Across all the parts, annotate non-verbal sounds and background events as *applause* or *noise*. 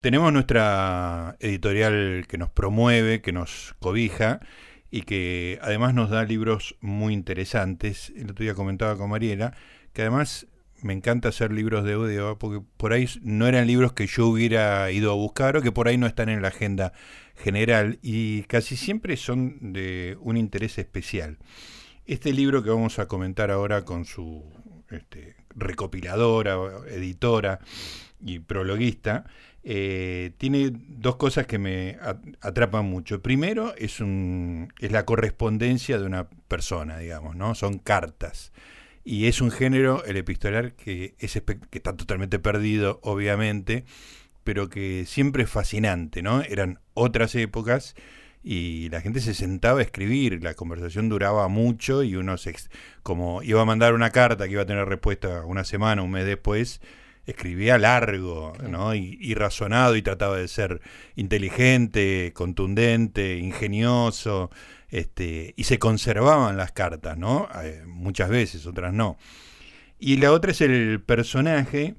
tenemos nuestra editorial que nos promueve, que nos cobija y que además nos da libros muy interesantes. El otro día comentaba con Mariela que además me encanta hacer libros de audio porque por ahí no eran libros que yo hubiera ido a buscar o que por ahí no están en la agenda general y casi siempre son de un interés especial. Este libro que vamos a comentar ahora con su este, recopiladora, editora y prologuista, eh, tiene dos cosas que me atrapan mucho. Primero es, un, es la correspondencia de una persona, digamos, ¿no? Son cartas. Y es un género, el epistolar, que, es, que está totalmente perdido, obviamente, pero que siempre es fascinante, ¿no? Eran otras épocas y la gente se sentaba a escribir, la conversación duraba mucho y uno se, como iba a mandar una carta que iba a tener respuesta una semana, un mes después, escribía largo, ¿no? Y, razonado y trataba de ser inteligente, contundente, ingenioso, este, y se conservaban las cartas, ¿no? Eh, muchas veces, otras no. Y la otra es el personaje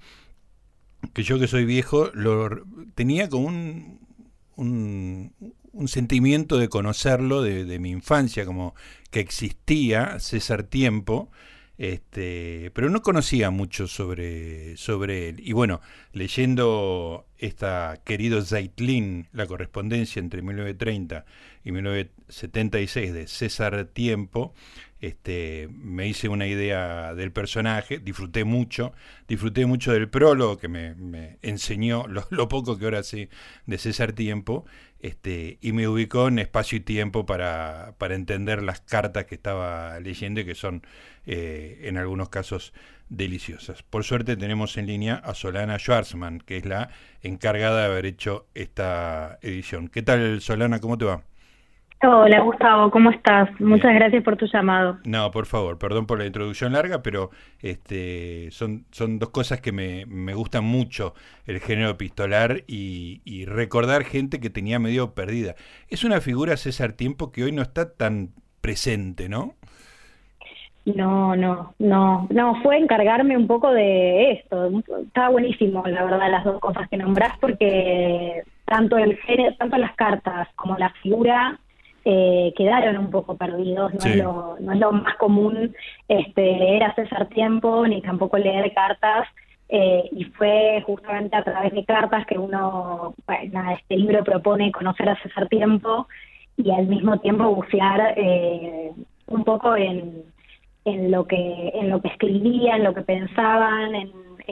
que yo que soy viejo lo tenía como un, un, un sentimiento de conocerlo de, mi infancia, como que existía César Tiempo, este, pero no conocía mucho sobre, sobre él. Y bueno, leyendo esta querido Zeitlin, la correspondencia entre 1930 y 1976 de César Tiempo, este, me hice una idea del personaje, disfruté mucho, disfruté mucho del prólogo que me, enseñó *laughs* lo, poco que ahora sé de César Tiempo, este, y me ubicó en espacio y tiempo para, para entender las cartas que estaba leyendo y que son eh, en algunos casos deliciosas. Por suerte tenemos en línea a Solana Schwarzman, que es la encargada de haber hecho esta edición. ¿Qué tal, Solana? ¿Cómo te va? Hola Gustavo, ¿cómo estás? Muchas gracias por tu llamado. No, por favor, perdón por la introducción larga, pero este, son, son dos cosas que me, me gustan mucho, el género epistolar y, y, recordar gente que tenía medio perdida. Es una figura, César Tiempo, que hoy no está tan presente, ¿no? No, no, no, no, fue encargarme un poco de esto. Estaba buenísimo, la verdad, las dos cosas que nombrás, porque tanto el género, tanto las cartas como la figura eh, quedaron un poco perdidos. No, es lo, no es lo más común este, leer a César Tiempo ni tampoco leer cartas. Eh, y fue justamente a través de cartas que uno, bueno, este libro propone conocer a César Tiempo y al mismo tiempo bucear eh, un poco en, en lo que en lo que escribían, en lo que pensaban, en,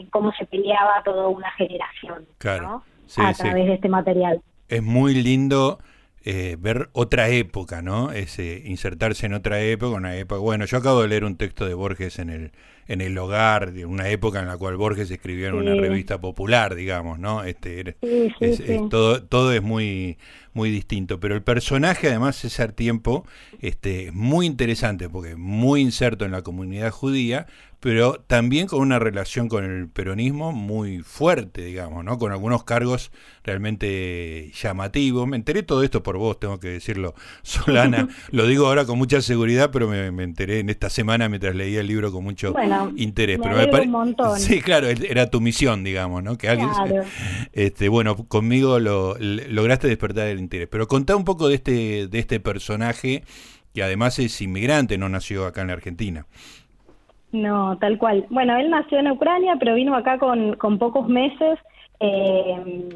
cómo se peleaba toda una generación claro. a través de este material. Es muy lindo eh, ver otra época, ¿no? Ese, insertarse en otra época, una época. Bueno, yo acabo de leer un texto de Borges en el, en el hogar, de una época en la cual Borges escribió en una revista popular, digamos, ¿no? Este, todo, todo es muy, muy distinto. Pero el personaje, además, César Tiempo, este, muy interesante, porque muy inserto en la comunidad judía, pero también con una relación con el peronismo muy fuerte, digamos, ¿no? Con algunos cargos realmente llamativos. Me enteré todo esto por vos, tengo que decirlo, *laughs* Solana. *laughs* Lo digo ahora con mucha seguridad, pero me, enteré en esta semana mientras leía el libro con mucho interés. Me pero un montón. *laughs* Sí, claro, era tu misión, digamos, ¿no? Que alguien... Este, bueno, conmigo lo, lograste despertar el interés. Pero contá un poco de este, de este personaje que además es inmigrante, no nació acá en la Argentina. No, tal cual. Bueno, él nació en Ucrania, pero vino acá con, con pocos meses. Eh,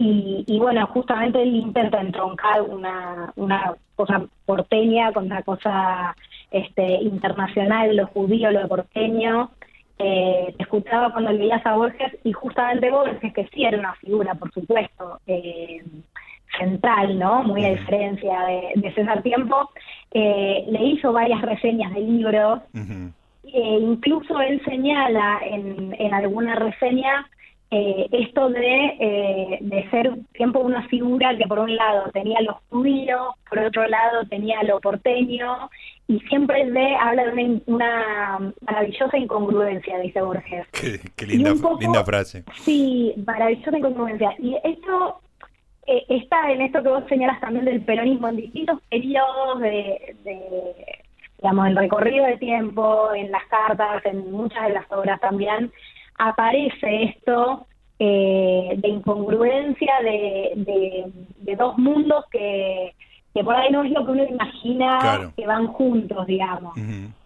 y, bueno, justamente él intenta entroncar una, una cosa porteña con una cosa este, internacional, lo judío, lo porteño. Eh, escuchaba cuando leías a Borges y justamente Borges, que sí era una figura, por supuesto, eh, central, ¿no? Muy a diferencia de, César Tiempo, eh, le hizo varias reseñas de libros. Eh, incluso él señala en, en alguna reseña eh, esto de, eh, de ser tiempo una figura que por un lado tenía lo judío, por otro lado tenía lo porteño, y siempre de, habla de una, maravillosa incongruencia, dice Borges. Qué, linda, linda frase. Sí, maravillosa incongruencia. Y esto eh, está en esto que vos señalas también del peronismo en distintos periodos de, de digamos, el recorrido de tiempo, en las cartas, en muchas de las obras también, aparece esto eh, de incongruencia de, de, dos mundos que, que por ahí no es lo que uno imagina que van juntos, digamos.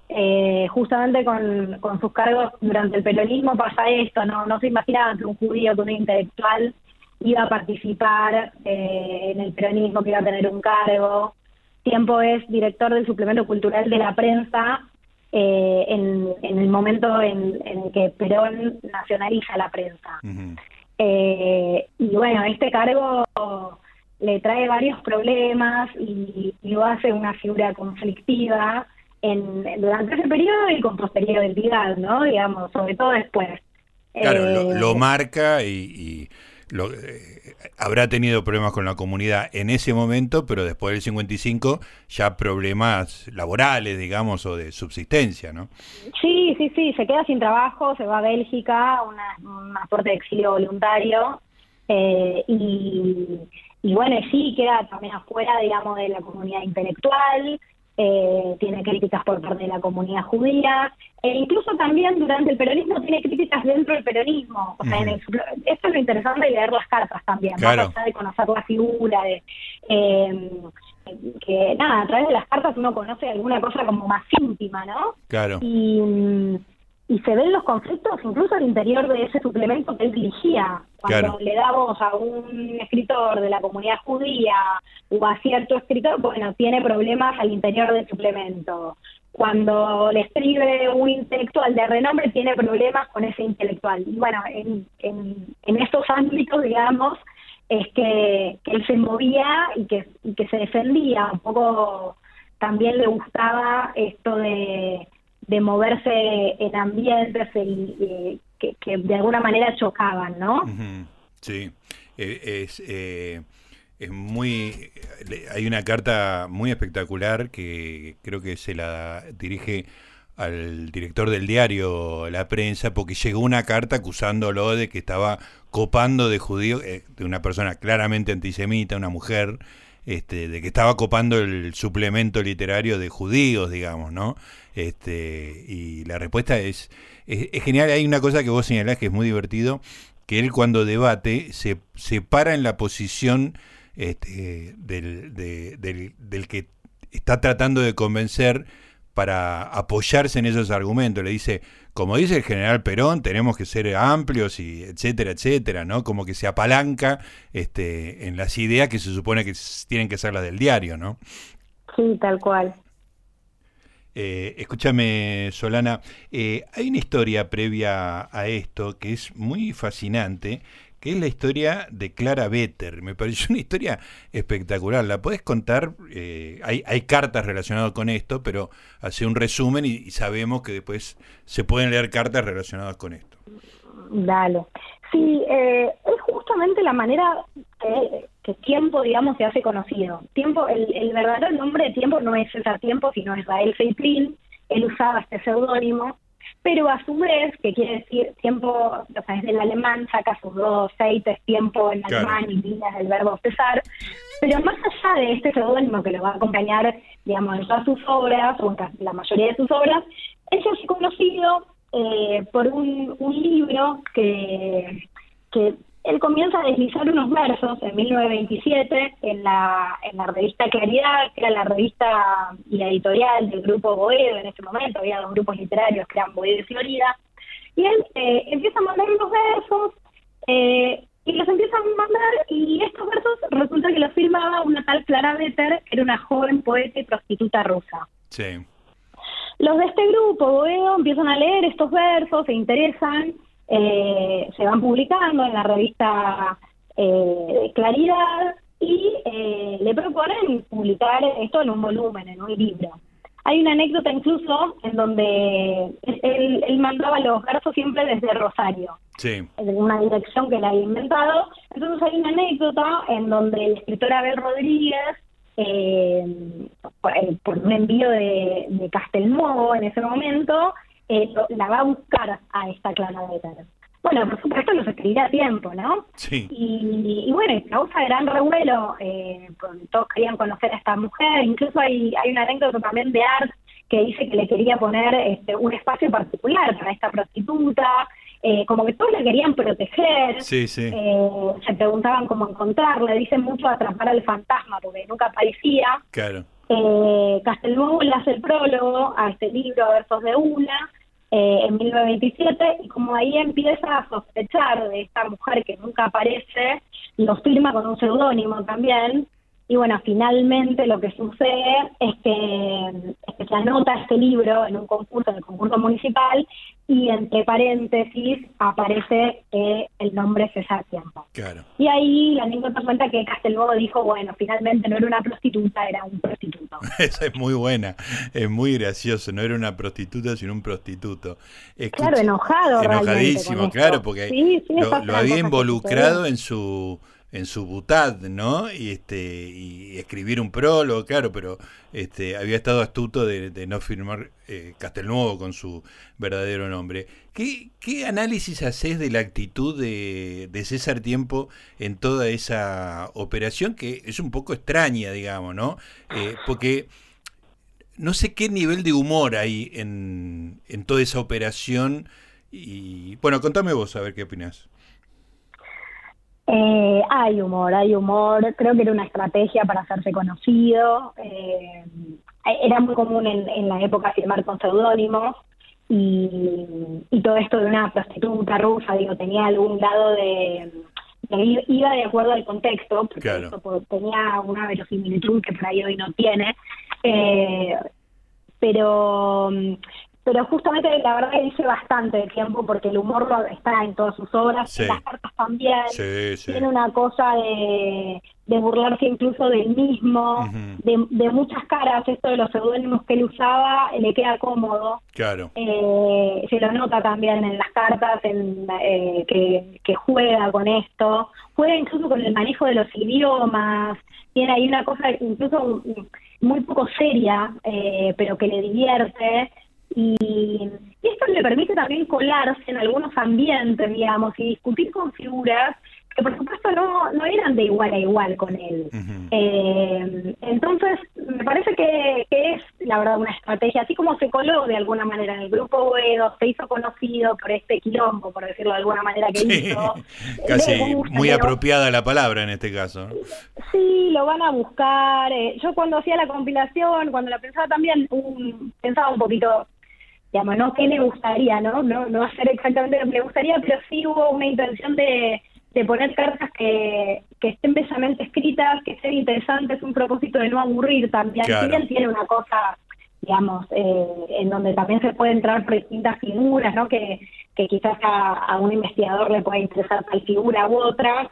Eh, justamente con, con sus cargos durante el peronismo pasa esto, no, no se imaginaban que un judío, que un intelectual iba a participar eh, en el peronismo, que iba a tener un cargo. Tiempo es director del suplemento cultural de la prensa eh, en, el momento en, el que Perón nacionaliza la prensa. y bueno, este cargo le trae varios problemas y, y lo hace una figura conflictiva en, durante ese periodo y con posterioridad, ¿no? Digamos, sobre todo después. Claro, lo, eh, marca y, lo, eh, habrá tenido problemas con la comunidad en ese momento, pero después del 55 ya problemas laborales, digamos, o de subsistencia, ¿no? Sí, sí, sí, se queda sin trabajo, se va a Bélgica, una, un de exilio voluntario, eh, y, y bueno, sí, queda también afuera, digamos, de la comunidad intelectual, eh, tiene críticas por parte de la comunidad judía, e incluso también durante el peronismo tiene críticas dentro del peronismo. O sea, esto es lo interesante de leer las cartas también, claro. de conocer la figura, de eh, que nada, a través de las cartas uno conoce alguna cosa como más íntima, ¿no? Claro. Y y se ven los conflictos incluso al interior de ese suplemento que él dirigía. Cuando le da voz a un escritor de la comunidad judía o a cierto escritor, bueno, tiene problemas al interior del suplemento. Cuando le escribe un intelectual de renombre, tiene problemas con ese intelectual. Y bueno, en, en, estos ámbitos, digamos, es que, él se movía y que, y que se defendía. Un poco también le gustaba esto de de moverse en ambientes y, que, de alguna manera chocaban, ¿no? Sí, eh, es, eh, es muy... Hay una carta muy espectacular que creo que se la dirige al director del diario La Prensa porque llegó una carta acusándolo de que estaba copando de judío, eh, de una persona claramente antisemita, una mujer, este, de que estaba copando el suplemento literario de judíos, digamos, ¿no? Este, y la respuesta es, es, genial. Hay una cosa que vos señalás que es muy divertido, que él cuando debate se, se para en la posición este, del, del, del que está tratando de convencer para apoyarse en esos argumentos. Le dice, como dice el general Perón, tenemos que ser amplios y etcétera, etcétera, ¿no? Como que se apalanca este, en las ideas que se supone que tienen que ser las del diario, ¿no? Sí, tal cual. Eh, escúchame, Solana, eh, hay una historia previa a esto que es muy fascinante, que es la historia de Clara Better. Me pareció una historia espectacular. ¿La puedes contar? Eh, hay, hay, cartas relacionadas con esto, pero hace un resumen y, sabemos que después se pueden leer cartas relacionadas con esto. Dale. Sí, es justamente la manera que tiempo, digamos, se hace conocido. Tiempo, el, el verdadero nombre de tiempo no es César Tiempo, sino Israel Feitlin. Él usaba este seudónimo, pero a su vez, que quiere decir tiempo, o sea, es del alemán, saca sus dos aceites, tiempo en alemán y líneas del verbo cesar. Pero más allá de este seudónimo que lo va a acompañar, digamos, en todas sus obras, o en la mayoría de sus obras, se hace conocido eh, por un, un libro que, que él comienza a deslizar unos versos en 1927 en la, en la revista Claridad, que era la revista y la editorial del grupo Boedo en ese momento, había dos grupos literarios que eran Boedo y Florida, y él eh, empieza a mandar unos versos eh, y los empieza a mandar y estos versos resulta que los firmaba una tal Clara Better, que era una joven poeta y prostituta rusa. Sí. Los de este grupo, Boedo, empiezan a leer estos versos, se interesan eh, se van publicando en la revista eh, Claridad y eh, le proponen publicar esto en un volumen, en un libro. Hay una anécdota incluso en donde él, mandaba los versos siempre desde Rosario, sí. en una dirección que él había inventado. Entonces hay una anécdota en donde el escritor Abel Rodríguez, eh, por, un envío de, de Castelnuovo en ese momento, eh, la va a buscar a esta Clara Better. Bueno, por supuesto los escribirá a tiempo, ¿no? Sí. Y, y bueno, causa gran revuelo, eh, todos querían conocer a esta mujer, incluso hay, hay una anécdota también de Art que dice que le quería poner este, un espacio particular para esta prostituta, eh, como que todos la querían proteger, sí, sí. Eh, se preguntaban cómo encontrarla, dicen mucho atrapar al fantasma porque nunca aparecía. Claro. Eh, Castelnuovo le hace el prólogo a este libro, Versos de Una, eh, en 1927, y como ahí empieza a sospechar de esta mujer que nunca aparece, lo firma con un seudónimo también, y bueno, finalmente lo que sucede es que, se anota este libro en un concurso, en el concurso municipal, y entre paréntesis aparece que el nombre César Tiempo. Claro. Y ahí la anécdota cuenta que Castelnuovo dijo, bueno, finalmente no era una prostituta, era un prostituto. *laughs* Esa es muy buena, es muy gracioso, no era una prostituta, sino un prostituto. claro, enojado. Enojadísimo, claro, porque lo había involucrado en su en su butad, ¿no? Y este y escribir un prólogo, claro, pero este había estado astuto de, no firmar eh, Castelnuovo con su verdadero nombre. ¿Qué, qué análisis haces de la actitud de, de, César Tiempo en toda esa operación que es un poco extraña, digamos, ¿no? Eh, porque no sé qué nivel de humor hay en, en toda esa operación y bueno, contame vos a ver qué opinas. Eh, hay humor, hay humor. Creo que era una estrategia para hacerse conocido. Eh, era muy común en, la época firmar con seudónimos y, todo esto de una prostituta rusa, digo, tenía algún lado de, iba de acuerdo al contexto, porque tenía una verosimilitud que por ahí hoy no tiene. Eh, pero pero justamente la verdad que dice bastante de tiempo porque el humor lo está en todas sus obras, en las cartas también, tiene una cosa de, burlarse incluso del mismo, de, muchas caras, esto de los seudónimos que él usaba le queda cómodo. Claro. Eh, se lo nota también en las cartas en, eh, que, que juega con esto, juega incluso con el manejo de los idiomas, tiene ahí una cosa incluso muy poco seria, eh, pero que le divierte y, esto le permite también colarse en algunos ambientes, digamos, y discutir con figuras que por supuesto no, no eran de igual a igual con él. eh, entonces, me parece que, que, es, la verdad, una estrategia, así como se coló de alguna manera en el grupo Boedo, se hizo conocido por este quilombo, por decirlo de alguna manera que hizo. *laughs* Casi muy apropiada la palabra en este caso. Sí, lo van a buscar. Eh, yo cuando hacía la compilación, cuando la pensaba también, un, pensaba un poquito digamos, no qué le gustaría, ¿no? No, no hacer exactamente lo que le gustaría, pero sí hubo una intención de, de poner cartas que, que estén bellamente escritas, que sean interesantes, un propósito de no aburrir también. Claro. tiene una cosa, digamos, eh, en donde también se puede entrar por distintas figuras, ¿no? Que, que quizás a, a un investigador le pueda interesar tal figura u otra.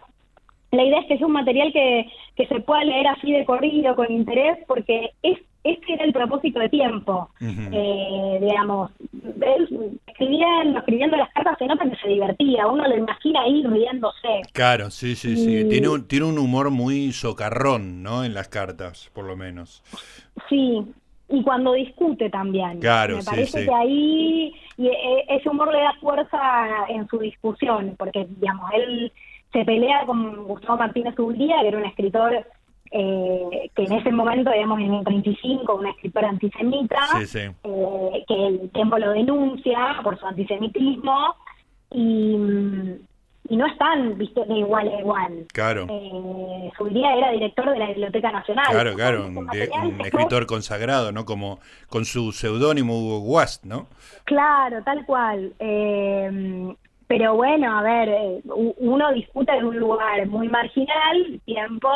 La idea es que sea un material que, que se pueda leer así de corrido, con interés, porque es ese era el propósito de tiempo. eh, digamos, él escribiendo, escribiendo las cartas se nota que se divertía, uno lo imagina ahí riéndose. Claro, sí, sí, sí. Tiene un, tiene un humor muy socarrón, ¿no? En las cartas, por lo menos. Sí, y cuando discute también. Claro, Me parece que ahí y e, ese humor le da fuerza en su discusión, porque, digamos, él se pelea con Gustavo Martínez Ublía, que era un escritor eh, que en ese momento, digamos, en el 35, una escritora antisemita, eh, que el tiempo lo denuncia por su antisemitismo y, y no están, viste, de igual a igual. Claro. Eh, su día era director de la Biblioteca Nacional. Claro, claro, un, escritor consagrado, ¿no? Como con su seudónimo Hugo Guast, ¿no? Claro, tal cual. Eh, pero bueno, a ver, eh, uno disputa en un lugar muy marginal, tiempo,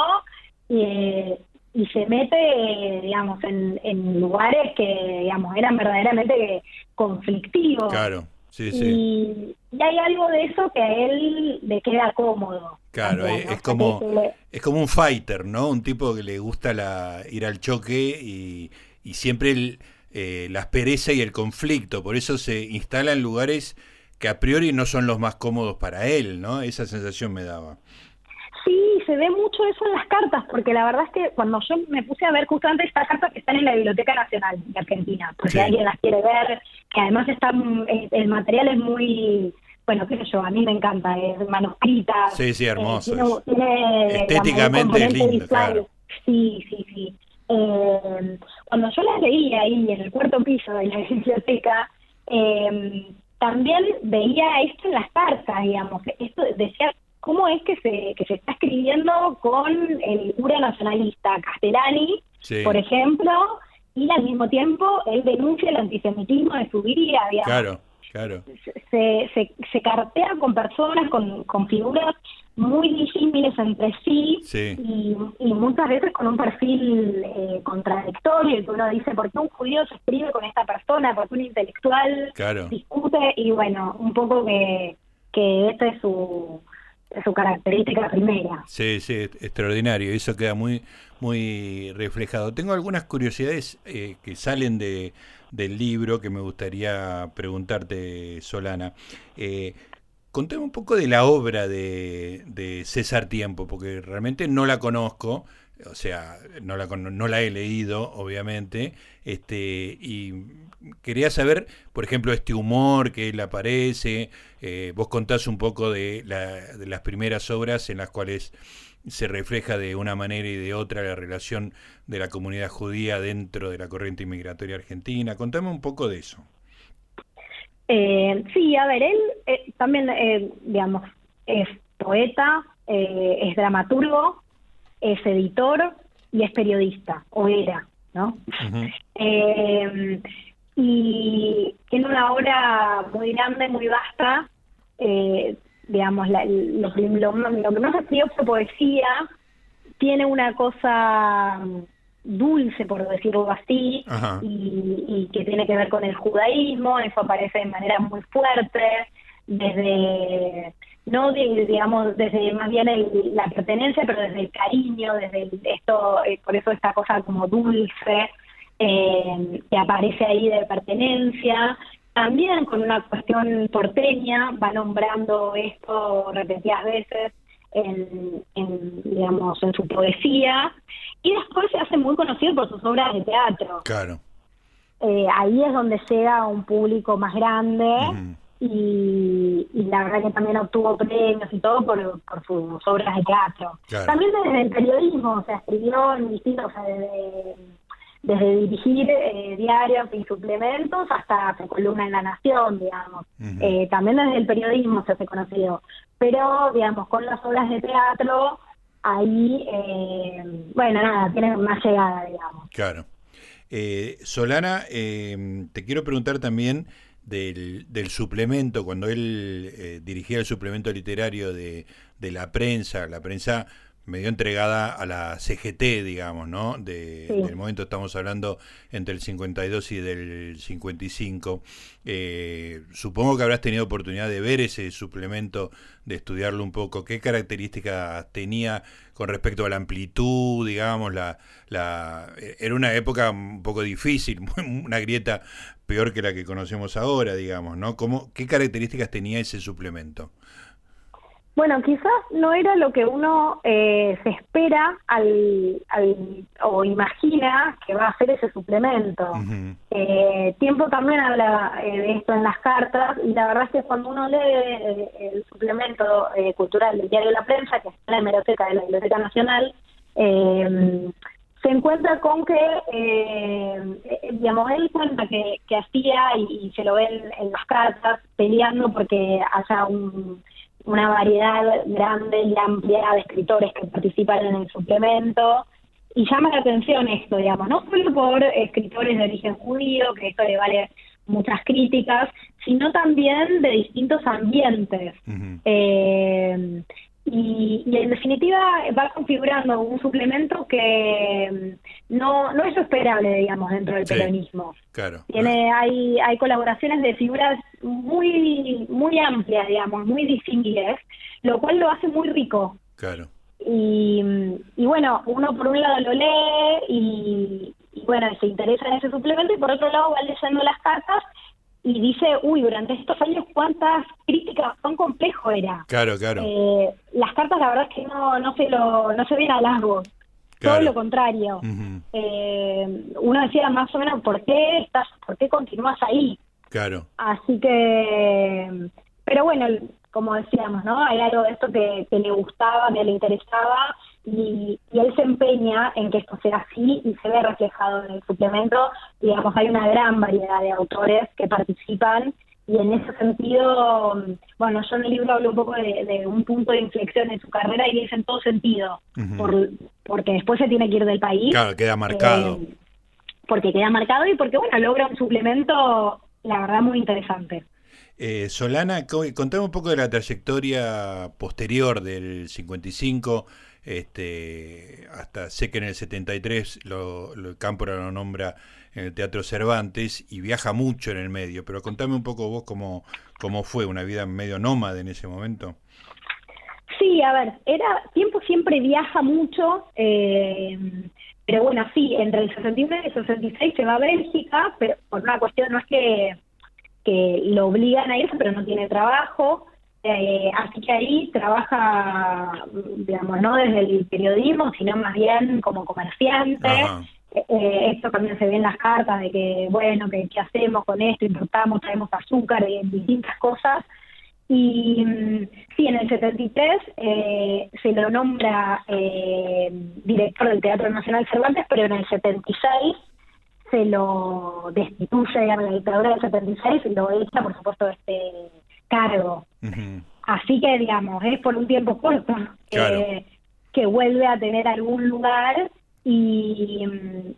y, y se mete, digamos, en, en lugares que, digamos, eran verdaderamente conflictivos. Claro, sí, sí. Y, hay algo de eso que a él le queda cómodo. Claro, es, como, es como un fighter, ¿no? Un tipo que le gusta la, ir al choque y, y siempre el, eh, la aspereza y el conflicto. Por eso se instala en lugares que a priori no son los más cómodos para él, ¿no? Esa sensación me daba. Sí, se ve mucho eso en las cartas, porque la verdad es que cuando yo me puse a ver justamente estas cartas que están en la Biblioteca Nacional de Argentina, porque alguien las quiere ver, que además están, eh, el material es muy, bueno, qué sé yo, a mí me encanta, es manuscrita. Sí, sí, hermoso. Estéticamente es lindo, claro. Sí, sí, sí. Eh, cuando yo las leí ahí en el cuarto piso de la *laughs* biblioteca, eh, también veía esto en las cartas, digamos, esto decía cómo es que se, que se está escribiendo con el cura nacionalista Castellani, por ejemplo, y al mismo tiempo él denuncia el antisemitismo de su vida. Claro, claro. Se, se, se cartea con personas, con, con figuras muy disímiles entre sí, Y, muchas veces con un perfil eh, contradictorio, que uno dice, ¿por qué un judío se escribe con esta persona? ¿Por qué un intelectual discute? Y bueno, un poco que, que esta es su, su característica primera. Sí, sí, extraordinario, eso queda muy, muy reflejado. Tengo algunas curiosidades eh, que salen de, del libro que me gustaría preguntarte, Solana. Eh, Contame un poco de la obra de, César Tiempo, porque realmente no la conozco, o sea, no la, no la he leído, obviamente, este, y quería saber, por ejemplo, este humor que él aparece, eh, vos contás un poco de, de las primeras obras en las cuales se refleja de una manera y de otra la relación de la comunidad judía dentro de la corriente inmigratoria argentina. Contame un poco de eso. Eh, sí, a ver, él eh, también, eh, digamos, es poeta, eh, es dramaturgo, es editor y es periodista, o era, ¿no? y tiene una obra muy grande, muy vasta, digamos, la, lo, lo, lo, que más escribió fue poesía, tiene una cosa dulce, por decirlo así, y, que tiene que ver con el judaísmo, eso aparece de manera muy fuerte, desde, no digamos, desde más bien la pertenencia, pero desde el cariño, desde esto, eh, por eso esta cosa como dulce, eh, que aparece ahí de pertenencia, también con una cuestión porteña, va nombrando esto repetidas veces, en, digamos, en su poesía y después se hace muy conocido por sus obras de teatro. Claro. Eh, ahí es donde llega a un público más grande y, la verdad que también obtuvo premios y todo por, por sus obras de teatro. También desde el periodismo, o sea, escribió en distintos, o sea, desde desde dirigir eh, diarios y suplementos hasta su columna en La Nación, digamos. Eh, también desde el periodismo se hace conocido. Pero, digamos, con las obras de teatro, ahí, eh, bueno, nada, tiene más llegada, digamos. Claro. Solana, te quiero preguntar también del, del suplemento, cuando él dirigía el suplemento literario de, de la prensa, la prensa medio entregada a la CGT, digamos, ¿no? De, Del momento estamos hablando entre el 52 y del 55. Eh, supongo que habrás tenido oportunidad de ver ese suplemento, de estudiarlo un poco. ¿Qué características tenía con respecto a la amplitud, digamos? La, la, era una época un poco difícil, *laughs* una grieta peor que la que conocemos ahora, digamos, ¿no? ¿Cómo, ¿Qué características tenía ese suplemento? Bueno, quizás no era lo que uno eh, se espera al, o imagina que va a hacer ese suplemento. eh, tiempo también habla eh, de esto en las cartas y la verdad es que cuando uno lee eh, el suplemento cultural del diario La Prensa, que está en la hemeroteca de la Biblioteca Nacional, se encuentra con que, digamos, él cuenta que, que hacía y, se lo ven en las cartas peleando porque haya un una variedad grande y amplia de escritores que participan en el suplemento. Y llama la atención esto, digamos, no solo por escritores de origen judío, que esto le vale muchas críticas, sino también de distintos ambientes. eh, y, en definitiva va configurando un suplemento que mm, no, no es esperable, digamos, dentro del peronismo. Claro. Tiene, hay, hay colaboraciones de figuras muy, muy amplias, digamos, muy distinguidas, lo cual lo hace muy rico. Claro. Y, y bueno, uno por un lado lo lee y, y bueno, se interesa en ese suplemento y por otro lado va leyendo las cartas y dice, uy, durante estos años cuántas críticas, cuán complejo era. Claro, claro. Eh, las cartas la verdad es que no, no se lo, no se ven a largos, todo lo contrario. eh, uno decía más o menos, ¿por qué estás, por qué continúas ahí? Claro. Así que, pero bueno, como decíamos, ¿no? Hay algo de esto que, que le gustaba, que le interesaba y, él se empeña en que esto sea así y se ve reflejado en el suplemento. Digamos, hay una gran variedad de autores que participan y en ese sentido, bueno, yo en el libro hablo un poco de, un punto de inflexión en su carrera y es en todo sentido, por, porque después se tiene que ir del país. Claro, queda marcado. Eh, porque queda marcado y porque, bueno, logra un suplemento, la verdad, muy interesante. Eh, Solana, contame un poco de la trayectoria posterior del 55, este, hasta sé que en el 73 lo, lo Cámpora lo nombra en el Teatro Cervantes y viaja mucho en el medio, pero contame un poco vos cómo, cómo fue una vida medio nómada en ese momento. Sí, a ver, era tiempo siempre viaja mucho, eh, pero bueno, sí, entre el 61 y el 66 se va a Bélgica, pero por una cuestión no es que, que lo obligan a irse, pero no tiene trabajo, eh, así que ahí trabaja, digamos, no desde el periodismo, sino más bien como comerciante. Eh, esto también se ve en las cartas de que, bueno, que qué hacemos con esto, importamos, traemos azúcar, y distintas cosas. Y mm, sí, en el 73 eh, se lo nombra eh, director del Teatro Nacional Cervantes, pero en el 76 se lo destituye a la dictadura del 76 y lo echa, por supuesto, este cargo. Así que, digamos, es por un tiempo corto que vuelve a tener algún lugar y,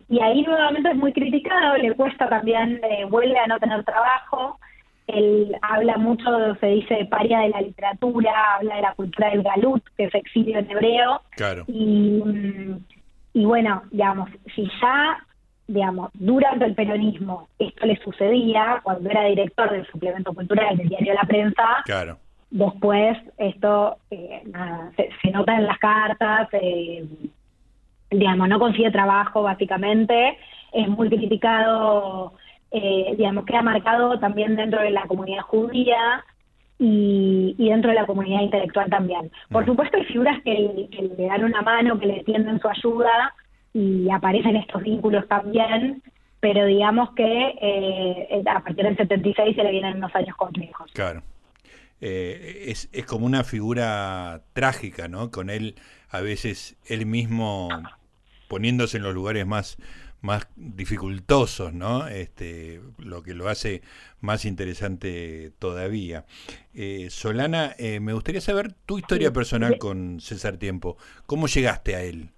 y ahí nuevamente es muy criticado, le cuesta también, eh, vuelve a no tener trabajo, él habla mucho, se dice, paria de la literatura, habla de la cultura del galut, que es exilio en hebreo. Claro. Y, y bueno, digamos, si ya, digamos, durante el peronismo esto le sucedía, cuando era director del suplemento cultural del diario La Prensa, claro. después esto eh, se, se, nota en las cartas, eh, digamos, no consigue trabajo básicamente, es muy criticado, eh, digamos, queda marcado también dentro de la comunidad judía y, dentro de la comunidad intelectual también. Por mm. supuesto hay figuras que, le dan una mano, que le tienden su ayuda y aparecen estos vínculos también, pero digamos que eh, a partir del 76 se le vienen unos años complejos. Claro. Eh, es, es como una figura trágica, ¿no? Con él, a veces, él mismo poniéndose en los lugares más, más dificultosos, ¿no? Este, lo que lo hace más interesante todavía. Eh, Solana, eh, me gustaría saber tu historia personal con César Tiempo. ¿Cómo llegaste a él?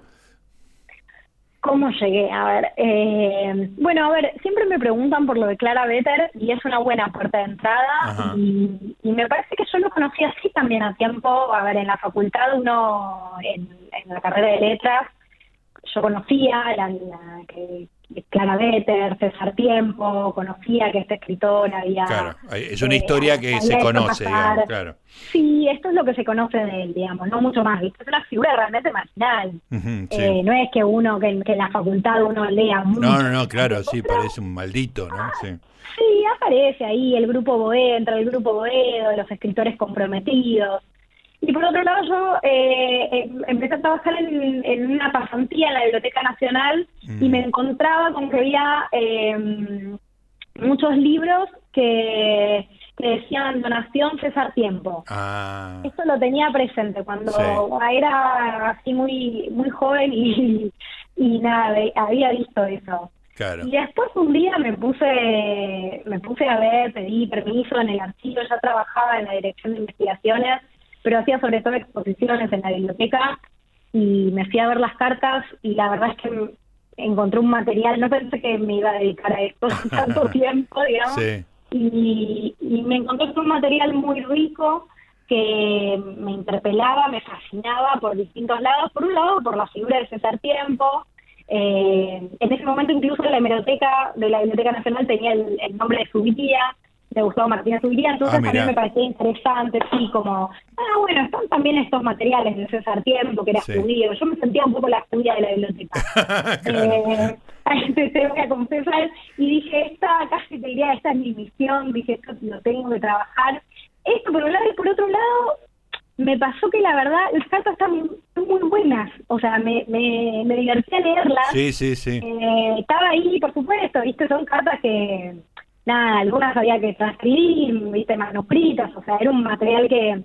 ¿Cómo llegué? A ver, eh, bueno, a ver, siempre me preguntan por lo de Clara Better y es una buena puerta de entrada y, me parece que yo lo conocí así también a tiempo, a ver, en la facultad uno, en, en la carrera de letras, yo conocía la, la que Clara Better, César Tiempo, conocía que este escritor había... Claro, es una historia eh, que se conoce, digamos, claro. Sí, esto es lo que se conoce de él, digamos, no mucho más. Es una figura realmente marginal. Eh, no es que uno, que, en la facultad uno lea mucho. No, no, no, claro, sí, parece un maldito, ¿no? Sí. sí, aparece ahí el grupo Boedo, entre el grupo Boedo, los escritores comprometidos. Y por otro lado, yo eh, eh, empecé a trabajar en, una pasantía en la Biblioteca Nacional y me mm. encontraba con que había em, muchos libros que, decían donación César Tiempo. Ah. Esto lo tenía presente cuando era así muy muy joven y, y nada, había visto eso. Y después un día me puse me puse a ver, pedí permiso en el archivo, ya trabajaba en la dirección de investigaciones pero hacía sobre todo exposiciones en la biblioteca y me fui a ver las cartas y la verdad es que encontré un material, no pensé que me iba a dedicar a esto tanto *laughs* tiempo, digamos, y, me encontré un material muy rico que me interpelaba, me fascinaba por distintos lados. Por un lado, por la figura de César Tiempo. Eh, en ese momento, incluso la hemeroteca de la Biblioteca Nacional tenía el, el nombre de su de Gustavo Martínez Ubiría, entonces ah, mí me parecía interesante, sí, como, ah, bueno, están también estos materiales de César Tiempo, que era judío, yo me sentía un poco la judía de la biblioteca. *laughs* eh, *laughs* te voy a confesar, y dije, esta, casi te diría, esta es mi misión, dije, esto lo tengo que trabajar. Esto por un lado, y por otro lado, me pasó que la verdad, las cartas están muy, buenas, o sea, me, me, me divertía leerlas. Sí, sí, sí. Eh, estaba ahí, por supuesto, viste, son cartas que nada, algunas había que transcribir, viste, manuscritas, o sea, era un material que...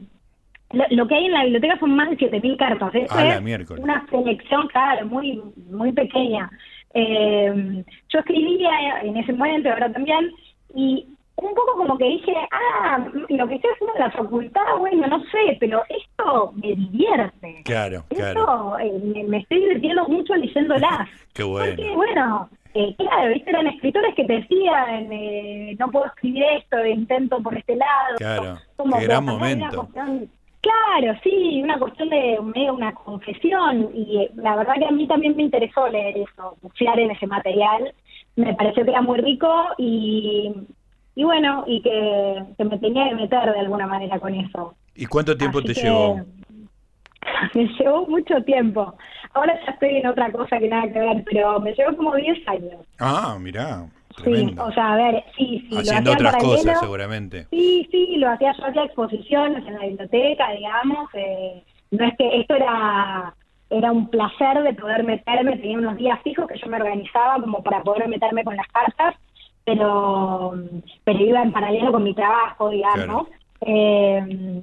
Lo, que hay en la biblioteca son más de 7.000 cartas, es una selección, claro, muy, muy pequeña. Eh, yo escribía en ese momento, ahora también, y un poco como que dije, ah, lo que estoy haciendo en la facultad, bueno, no sé, pero esto me divierte. Claro, claro. Eh, me, estoy divirtiendo mucho leyéndolas. *laughs* Qué bueno. Porque, bueno, eh, claro, ¿viste? eran escritores que te decían, eh, no puedo escribir esto, intento por este lado. Claro, como qué gran momento. claro, sí, una cuestión de medio una confesión. Y eh, la verdad que a mí también me interesó leer eso, bucear en ese material. Me pareció que era muy rico y, y bueno, y que, me tenía que meter de alguna manera con eso. ¿Y cuánto tiempo te llevó? *laughs* Me llevó mucho tiempo. Ahora ya estoy en otra cosa que nada que ver, pero me llevó como 10 años. Ah, mirá. Sí, o sea, a ver, sí, sí. Haciendo otras cosas, seguramente. Sí, sí, lo hacía yo hacía exposiciones en la biblioteca, digamos. Eh, no es que esto era era un placer de poder meterme, tenía unos días fijos que yo me organizaba como para poder meterme con las cartas, pero pero iba en paralelo con mi trabajo, digamos. Eh,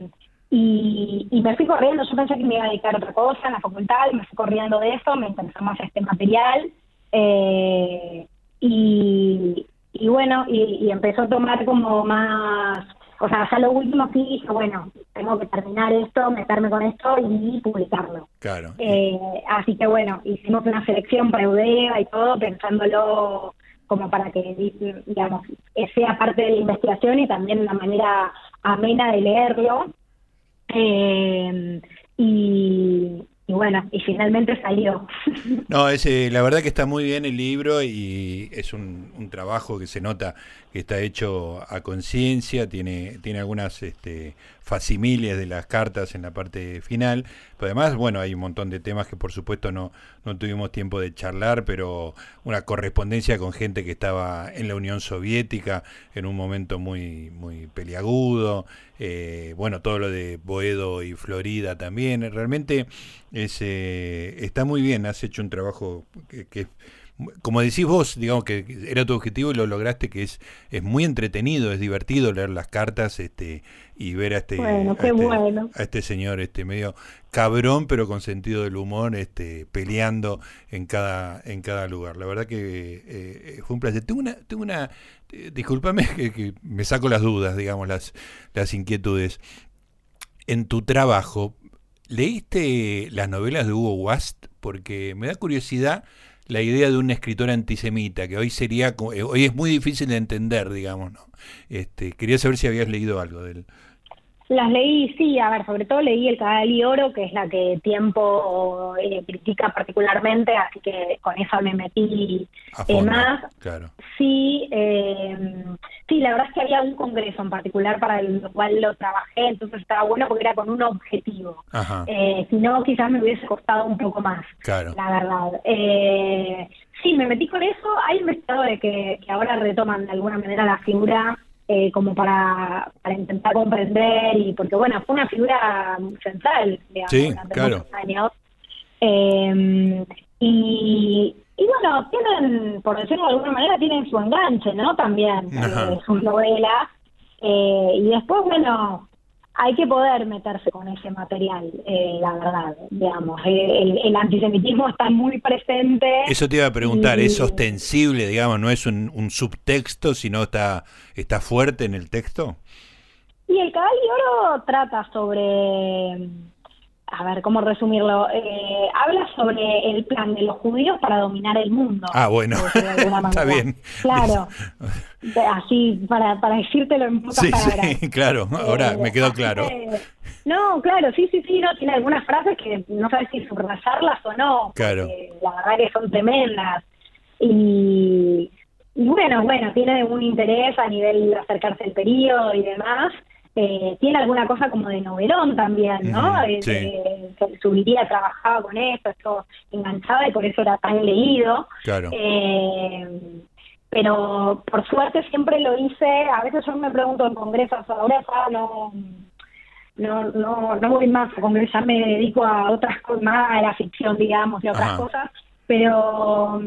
y, y, me fui corriendo, yo pensé que me iba a dedicar a otra cosa en la facultad, me fui corriendo de eso, me interesó más este material. Eh, y, y bueno, y, empezó a tomar como más, o sea, ya lo último sí dije, bueno, tengo que terminar esto, meterme con esto y publicarlo. Claro. Eh, así que bueno, hicimos una selección para UDEA y todo, pensándolo como para que, digamos, sea parte de la investigación y también una manera amena de leerlo. Eh, y, bueno, y finalmente salió. *laughs* No, es, la verdad que está muy bien el libro y es un, un trabajo que se nota que está hecho a conciencia, tiene, tiene algunas este, facimilias de las cartas en la parte final, pero además, bueno, hay un montón de temas que por supuesto no, no tuvimos tiempo de charlar, pero una correspondencia con gente que estaba en la Unión Soviética en un momento muy, muy peliagudo, eh, bueno, todo lo de Boedo y Florida también, realmente es, eh, está muy bien, has hecho un trabajo que, que como decís vos, digamos que era tu objetivo y lo lograste, que es, es muy entretenido, es divertido leer las cartas este y ver a este, este a, este señor este medio cabrón, pero con sentido del humor, este peleando en cada en cada lugar. La verdad que eh, fue un placer. Tengo una, tengo una eh, discúlpame que, que, me saco las dudas, digamos, las, las inquietudes. En tu trabajo, ¿leíste las novelas de Hugo Wast? Porque me da curiosidad la idea de un escritor antisemita, que hoy sería, eh, hoy es muy difícil de entender, digamos, ¿no? Este, quería saber si habías leído algo de. Las leí, sí, a ver, sobre todo leí El Canal y Oro, que es la que Tiempo eh, critica particularmente, así que con eso me metí eh, más. Claro. Sí, eh, sí, la verdad es que había un congreso en particular para el cual lo trabajé, entonces estaba bueno porque era con un objetivo. Eh, si no, quizás me hubiese costado un poco más, claro. la verdad. Eh, sí, me metí con eso. Hay investigadores que, que ahora retoman de alguna manera la figura eh, como para, para intentar comprender y porque bueno fue una figura central digamos, sí, claro. años. Eh, y, y bueno tienen por decirlo de alguna manera tienen su enganche no también eh, sus novelas. Eh, y después bueno hay que poder meterse con ese material, eh, la verdad, digamos. El, antisemitismo está muy presente. Eso te iba a preguntar, ¿es ostensible, digamos, no es un, subtexto, sino está, está fuerte en el texto? Y el Cabal de Oro trata sobre a ver, ¿cómo resumirlo? Eh, habla sobre el plan de los judíos para dominar el mundo. Ah, bueno, *laughs* está bien. Claro, *laughs* así, para, para decírtelo en pocas sí, palabras. Sí, *laughs* claro, ahora me quedó claro. no, claro, sí, sí, sí, no, tiene algunas frases que no sabes si subrayarlas o no. Claro. La verdad que son tremendas. Y, y bueno, bueno, tiene un interés a nivel de acercarse al periodo y demás. Eh, tiene alguna cosa como de novelón también, ¿no? Eh, sí. subiría, trabajaba con esto, esto enganchaba y por eso era tan leído. Claro. Eh, pero por suerte siempre lo hice, a veces yo me pregunto en congresos, ahora no, no, no, no voy más a congresar, me dedico a otras cosas, más a la ficción, digamos, y otras cosas, pero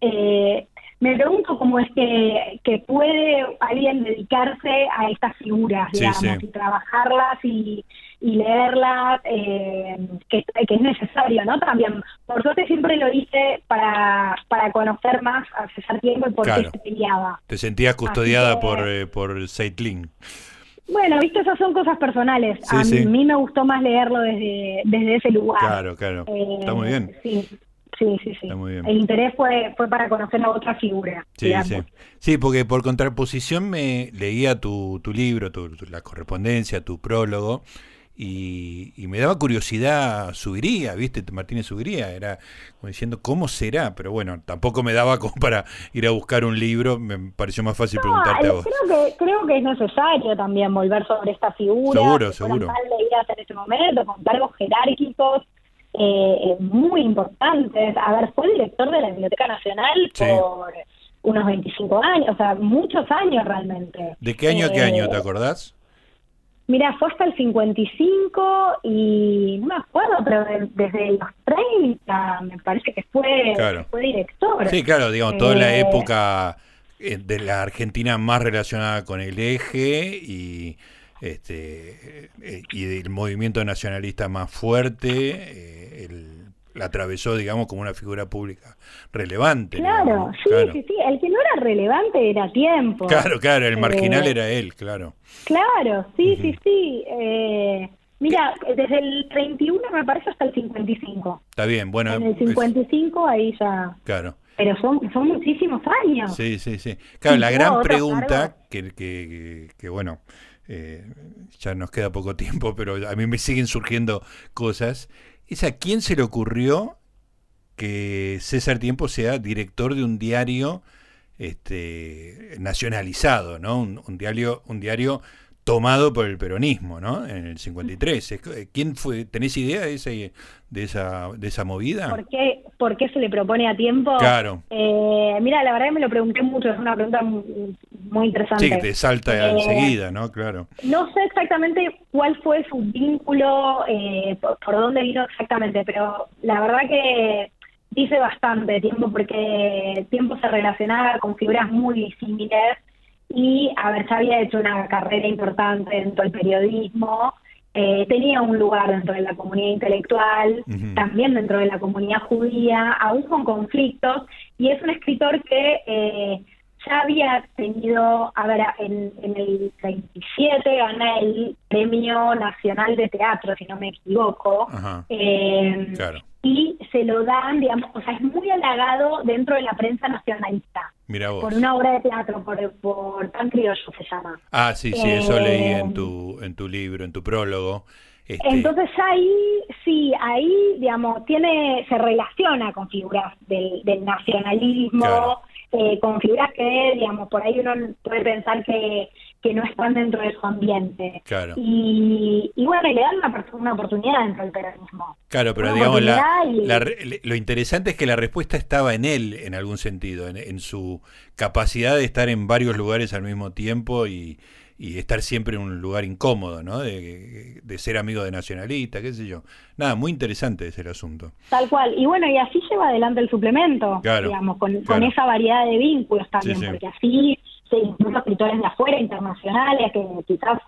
eh, me pregunto cómo es que, que puede alguien dedicarse a estas figuras, digamos, y trabajarlas y, y leerlas, eh, que, que, es necesario, ¿no? También, por suerte siempre lo hice para, para conocer más a César Tiempo y por qué se peleaba. Te sentías custodiada por, eh, por Seitlin. Bueno, viste, esas son cosas personales. a mí, me gustó más leerlo desde, desde ese lugar. Claro, claro. Está muy bien. Sí. Sí, sí, sí. El interés fue, fue para conocer a otra figura. Sí, sí. sí, porque por contraposición me leía tu, tu libro, tu, la correspondencia, tu prólogo, y, me daba curiosidad, subiría, ¿viste? Martínez subiría, era como diciendo, ¿cómo será? Pero bueno, tampoco me daba como para ir a buscar un libro, me pareció más fácil preguntarte a vos. Creo que, creo que es necesario también volver sobre esta figura. Seguro, seguro. en este momento, con cargos jerárquicos eh, muy importantes. A ver, fue director de la Biblioteca Nacional por unos 25 años, o sea, muchos años realmente. ¿De qué año a qué eh, año te acordás? Mira, fue hasta el 55 y no me acuerdo, pero desde los 30 me parece que fue, fue director. Sí, claro, digamos, toda la eh, época de la Argentina más relacionada con el eje y este y del movimiento nacionalista más fuerte la atravesó, digamos, como una figura pública relevante. Claro, sí, sí, sí. El que no era relevante era tiempo. Claro, claro, el marginal eh, era él, claro. Claro, sí, sí, sí. Eh, mira, desde el 31 me parece hasta el 55. Está bien, bueno. En el 55 ahí ya. Claro. Pero son, son muchísimos años. Sí, sí, sí. Claro, la gran pregunta que, que, que, bueno, eh, ya nos queda poco tiempo, *laughs* pero a mí me siguen surgiendo cosas es a quién se le ocurrió que César Tiempo sea director de un diario este, nacionalizado, ¿no? Un, diario, un diario tomado por el peronismo, ¿no? En el 53. ¿Quién fue? ¿Tenés idea de, ese, de, esa, de esa movida? ¿Por qué, ¿Por qué se le propone a tiempo? Claro. Eh, mira, la verdad que me lo pregunté mucho, es una pregunta muy interesante. Sí, que te salta eh, enseguida, ¿no? Claro. No sé exactamente cuál fue su vínculo, eh, por, dónde vino exactamente, pero la verdad que dice bastante tiempo porque tiempo se relacionaba con figuras muy similares y a ver, ya había hecho una carrera importante dentro del periodismo, eh, tenía un lugar dentro de la comunidad intelectual, también dentro de la comunidad judía, aún con conflictos, y es un escritor que eh, ya había tenido, a ver, en, el 27 gana el Premio Nacional de Teatro, si no me equivoco, eh, y se lo dan, digamos, o sea, es muy halagado dentro de la prensa nacionalista. Por una obra de teatro, por, por Pan Criollo se llama. Ah, sí, sí, eso leí en eh, tu, en tu libro, en tu prólogo. Este... Entonces ahí, sí, ahí, digamos, tiene, se relaciona con figuras del, del nacionalismo, eh, con figuras que, digamos, por ahí uno puede pensar que que no están dentro de su ambiente. Claro. Y, y bueno, le dan una, una, oportunidad dentro del peronismo. Claro, pero digamos, la, lo interesante es que la respuesta estaba en él, en algún sentido, en, su capacidad de estar en varios lugares al mismo tiempo y, y estar siempre en un lugar incómodo, ¿no? De, de, ser amigo de nacionalista, qué sé yo. Nada, muy interesante ese el asunto. Tal cual. Y bueno, y así lleva adelante el suplemento, digamos, con, con esa variedad de vínculos también, porque así incluso escritores de afuera, internacionales, que quizás,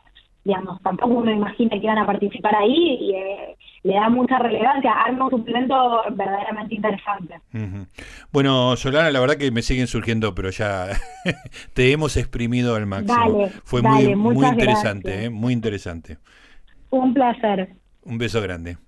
digamos, tampoco uno imagina que iban a participar ahí y eh, le da mucha relevancia, arma un suplemento verdaderamente interesante. Bueno, Solana, la verdad que me siguen surgiendo, pero ya *laughs* te hemos exprimido al máximo. Fue muy, muy interesante, ¿eh? muy interesante. Un placer. Un beso grande.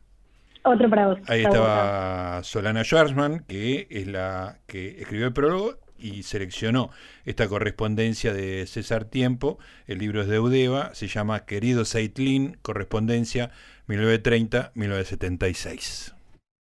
Otro para vos. Ahí estaba Solana Schwarzman, que es la que escribió el prólogo y seleccionó esta correspondencia de César Tiempo. El libro es de Eudeva, se llama Querido Seitlin, correspondencia 1930-1976.